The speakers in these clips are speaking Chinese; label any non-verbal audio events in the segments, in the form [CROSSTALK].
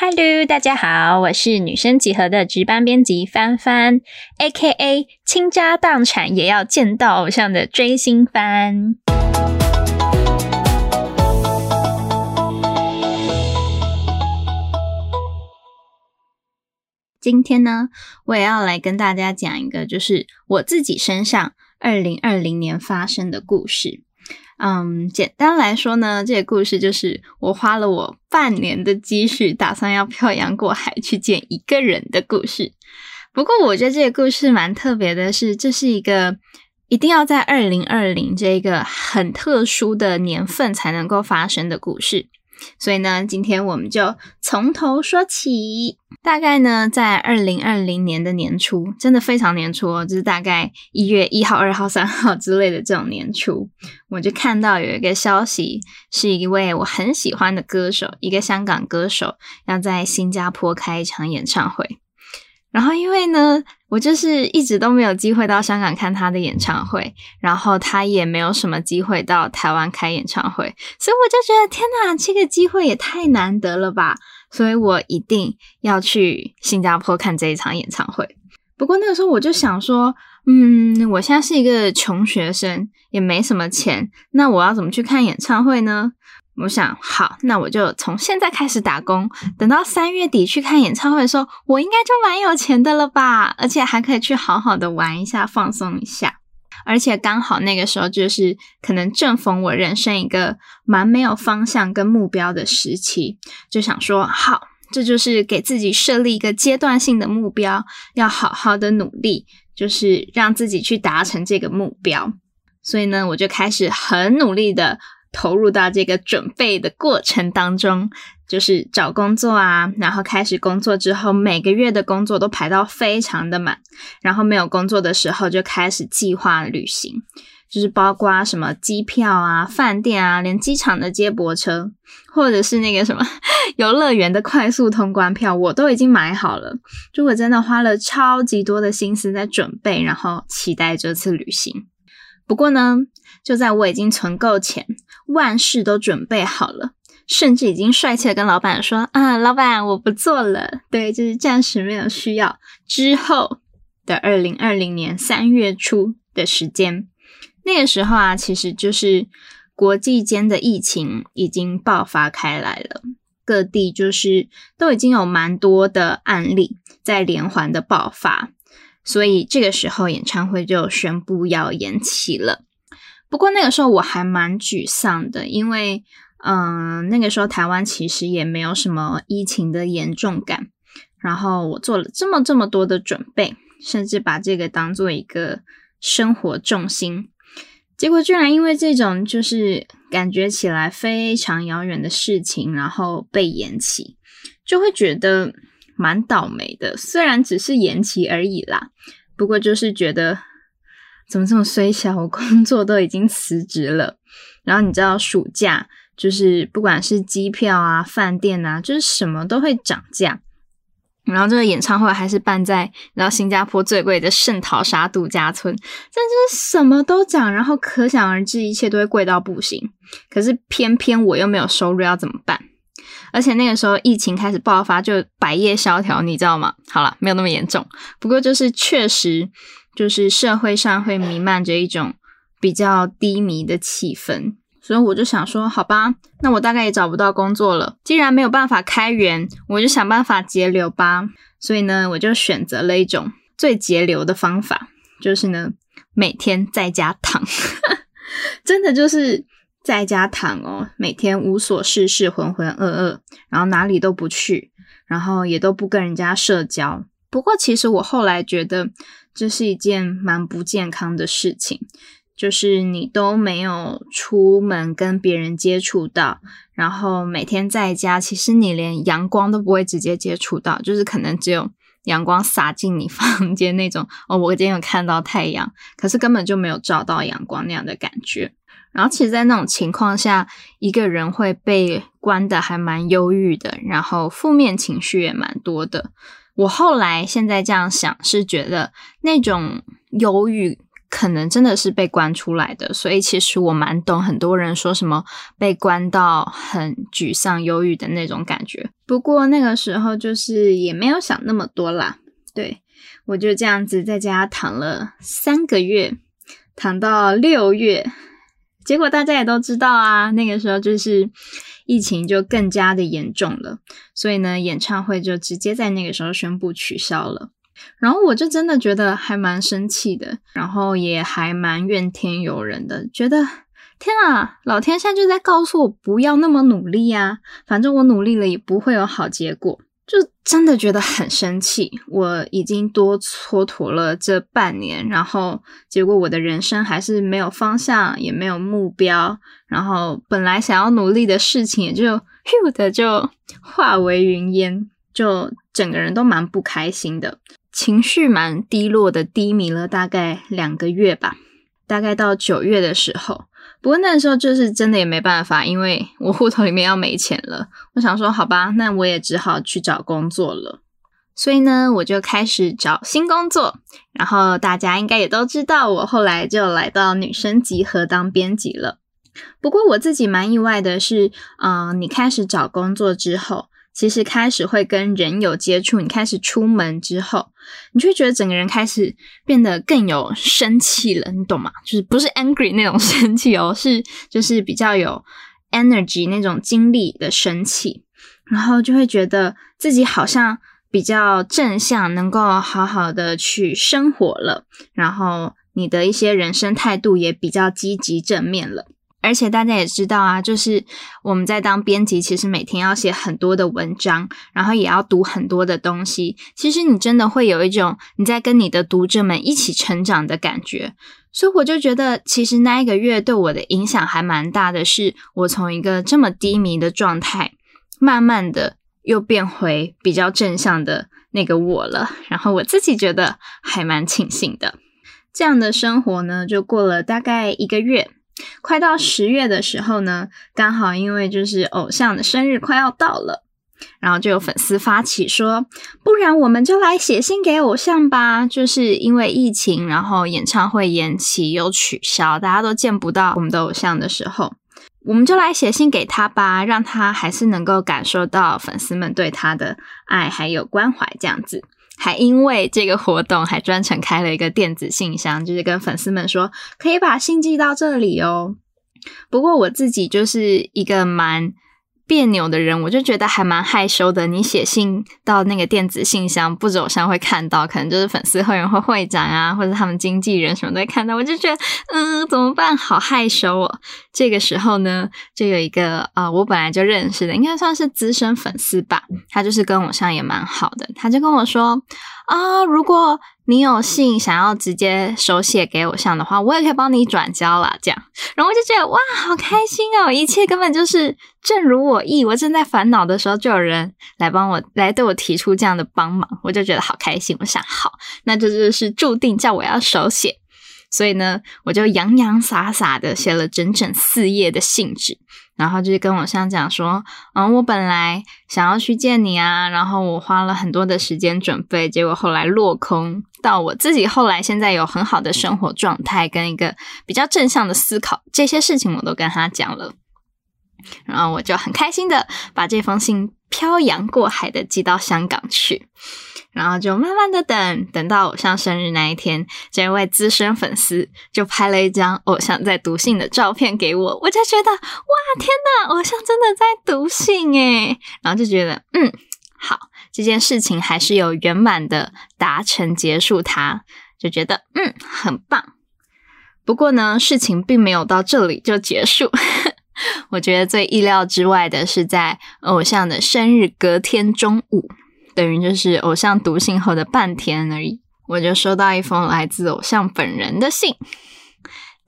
Hello，大家好，我是女生集合的值班编辑帆帆，A.K.A. 倾家荡产也要见到偶像的追星帆。今天呢，我也要来跟大家讲一个，就是我自己身上二零二零年发生的故事。嗯，简单来说呢，这个故事就是我花了我半年的积蓄，打算要漂洋过海去见一个人的故事。不过，我觉得这个故事蛮特别的，是这是一个一定要在二零二零这个很特殊的年份才能够发生的故事。所以呢，今天我们就从头说起。大概呢，在二零二零年的年初，真的非常年初哦，就是大概一月一号、二号、三号之类的这种年初，我就看到有一个消息，是一位我很喜欢的歌手，一个香港歌手，要在新加坡开一场演唱会。然后因为呢，我就是一直都没有机会到香港看他的演唱会，然后他也没有什么机会到台湾开演唱会，所以我就觉得天哪，这个机会也太难得了吧！所以我一定要去新加坡看这一场演唱会。不过那个时候我就想说，嗯，我现在是一个穷学生，也没什么钱，那我要怎么去看演唱会呢？我想，好，那我就从现在开始打工，等到三月底去看演唱会的时候，我应该就蛮有钱的了吧？而且还可以去好好的玩一下，放松一下。而且刚好那个时候就是可能正逢我人生一个蛮没有方向跟目标的时期，就想说，好，这就是给自己设立一个阶段性的目标，要好好的努力，就是让自己去达成这个目标。所以呢，我就开始很努力的。投入到这个准备的过程当中，就是找工作啊，然后开始工作之后，每个月的工作都排到非常的满，然后没有工作的时候就开始计划旅行，就是包括什么机票啊、饭店啊，连机场的接驳车，或者是那个什么 [LAUGHS] 游乐园的快速通关票，我都已经买好了。就我真的花了超级多的心思在准备，然后期待这次旅行。不过呢，就在我已经存够钱。万事都准备好了，甚至已经帅气的跟老板说：“啊，老板，我不做了。”对，就是暂时没有需要。之后的二零二零年三月初的时间，那个时候啊，其实就是国际间的疫情已经爆发开来了，各地就是都已经有蛮多的案例在连环的爆发，所以这个时候演唱会就宣布要延期了。不过那个时候我还蛮沮丧的，因为嗯，那个时候台湾其实也没有什么疫情的严重感。然后我做了这么这么多的准备，甚至把这个当做一个生活重心，结果居然因为这种就是感觉起来非常遥远的事情，然后被延期，就会觉得蛮倒霉的。虽然只是延期而已啦，不过就是觉得。怎么这么衰小？我工作都已经辞职了，然后你知道暑假就是不管是机票啊、饭店啊，就是什么都会涨价。然后这个演唱会还是办在然后新加坡最贵的圣淘沙度假村，但就是什么都涨，然后可想而知，一切都会贵到不行。可是偏偏我又没有收入，要怎么办？而且那个时候疫情开始爆发，就百业萧条，你知道吗？好了，没有那么严重，不过就是确实。就是社会上会弥漫着一种比较低迷的气氛，所以我就想说，好吧，那我大概也找不到工作了。既然没有办法开源，我就想办法节流吧。所以呢，我就选择了一种最节流的方法，就是呢，每天在家躺，[LAUGHS] 真的就是在家躺哦，每天无所事事，浑浑噩噩，然后哪里都不去，然后也都不跟人家社交。不过，其实我后来觉得。这是一件蛮不健康的事情，就是你都没有出门跟别人接触到，然后每天在家，其实你连阳光都不会直接接触到，就是可能只有阳光洒进你房间那种。哦，我今天有看到太阳，可是根本就没有照到阳光那样的感觉。然后，其实，在那种情况下，一个人会被关的还蛮忧郁的，然后负面情绪也蛮多的。我后来现在这样想，是觉得那种忧郁可能真的是被关出来的，所以其实我蛮懂很多人说什么被关到很沮丧、忧郁的那种感觉。不过那个时候就是也没有想那么多啦，对我就这样子在家躺了三个月，躺到六月，结果大家也都知道啊，那个时候就是疫情就更加的严重了，所以呢，演唱会就直接在那个时候宣布取消了。然后我就真的觉得还蛮生气的，然后也还蛮怨天尤人的，觉得天啊，老天现在就在告诉我不要那么努力啊，反正我努力了也不会有好结果，就真的觉得很生气。我已经多蹉跎了这半年，然后结果我的人生还是没有方向，也没有目标，然后本来想要努力的事情也就 [LAUGHS] 咻的就化为云烟，就整个人都蛮不开心的。情绪蛮低落的，低迷了大概两个月吧，大概到九月的时候。不过那时候就是真的也没办法，因为我户头里面要没钱了。我想说，好吧，那我也只好去找工作了。所以呢，我就开始找新工作。然后大家应该也都知道，我后来就来到女生集合当编辑了。不过我自己蛮意外的是，嗯，你开始找工作之后。其实开始会跟人有接触，你开始出门之后，你就会觉得整个人开始变得更有生气了，你懂吗？就是不是 angry 那种 [LAUGHS] 生气哦，是就是比较有 energy 那种精力的生气，然后就会觉得自己好像比较正向，能够好好的去生活了，然后你的一些人生态度也比较积极正面了。而且大家也知道啊，就是我们在当编辑，其实每天要写很多的文章，然后也要读很多的东西。其实你真的会有一种你在跟你的读者们一起成长的感觉。所以我就觉得，其实那一个月对我的影响还蛮大的，是我从一个这么低迷的状态，慢慢的又变回比较正向的那个我了。然后我自己觉得还蛮庆幸的。这样的生活呢，就过了大概一个月。快到十月的时候呢，刚好因为就是偶像的生日快要到了，然后就有粉丝发起说，不然我们就来写信给偶像吧。就是因为疫情，然后演唱会延期又取消，大家都见不到我们的偶像的时候，我们就来写信给他吧，让他还是能够感受到粉丝们对他的爱还有关怀，这样子。还因为这个活动，还专程开了一个电子信箱，就是跟粉丝们说可以把信寄到这里哦。不过我自己就是一个蛮。别扭的人，我就觉得还蛮害羞的。你写信到那个电子信箱，不止偶像会看到，可能就是粉丝会员会会长啊，或者他们经纪人什么都会看到。我就觉得，嗯，怎么办？好害羞哦。这个时候呢，就有一个啊，我本来就认识的，应该算是资深粉丝吧。他就是跟偶像也蛮好的，他就跟我说啊，如果。你有信想要直接手写给偶像的话，我也可以帮你转交啦。这样，然后我就觉得哇，好开心哦！一切根本就是正如我意。我正在烦恼的时候，就有人来帮我，来对我提出这样的帮忙，我就觉得好开心。我想，好，那这就是注定叫我要手写。所以呢，我就洋洋洒洒的写了整整四页的信纸，然后就是跟我像讲说，嗯，我本来想要去见你啊，然后我花了很多的时间准备，结果后来落空。到我自己后来现在有很好的生活状态，跟一个比较正向的思考，这些事情我都跟他讲了，然后我就很开心的把这封信漂洋过海的寄到香港去。然后就慢慢的等，等到偶像生日那一天，这位资深粉丝就拍了一张偶像在读信的照片给我，我就觉得哇，天呐，偶像真的在读信诶然后就觉得嗯，好，这件事情还是有圆满的达成结束，他就觉得嗯，很棒。不过呢，事情并没有到这里就结束。[LAUGHS] 我觉得最意料之外的是，在偶像的生日隔天中午。等于就是偶像读信后的半天而已，我就收到一封来自偶像本人的信。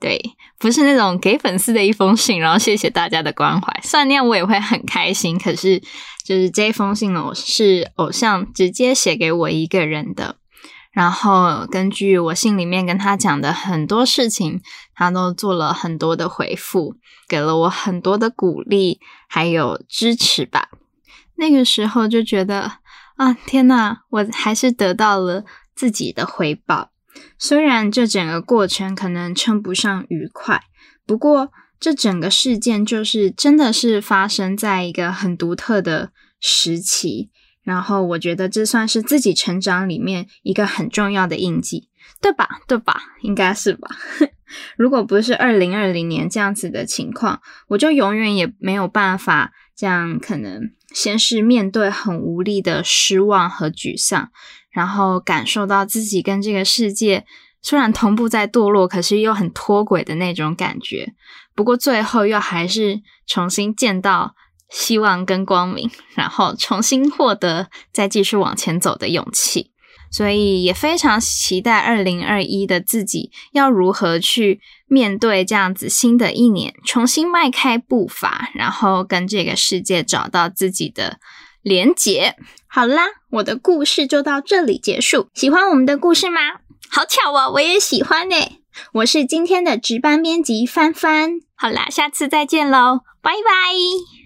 对，不是那种给粉丝的一封信，然后谢谢大家的关怀。虽然那样我也会很开心，可是就是这封信呢，我是偶像直接写给我一个人的。然后根据我信里面跟他讲的很多事情，他都做了很多的回复，给了我很多的鼓励还有支持吧。那个时候就觉得。啊天呐，我还是得到了自己的回报，虽然这整个过程可能称不上愉快，不过这整个事件就是真的是发生在一个很独特的时期。然后我觉得这算是自己成长里面一个很重要的印记，对吧？对吧？应该是吧。[LAUGHS] 如果不是二零二零年这样子的情况，我就永远也没有办法这样，可能先是面对很无力的失望和沮丧，然后感受到自己跟这个世界虽然同步在堕落，可是又很脱轨的那种感觉。不过最后又还是重新见到。希望跟光明，然后重新获得再继续往前走的勇气，所以也非常期待二零二一的自己要如何去面对这样子新的一年，重新迈开步伐，然后跟这个世界找到自己的连结。好啦，我的故事就到这里结束。喜欢我们的故事吗？好巧哦，我也喜欢呢。我是今天的值班编辑帆帆。好啦，下次再见喽，拜拜。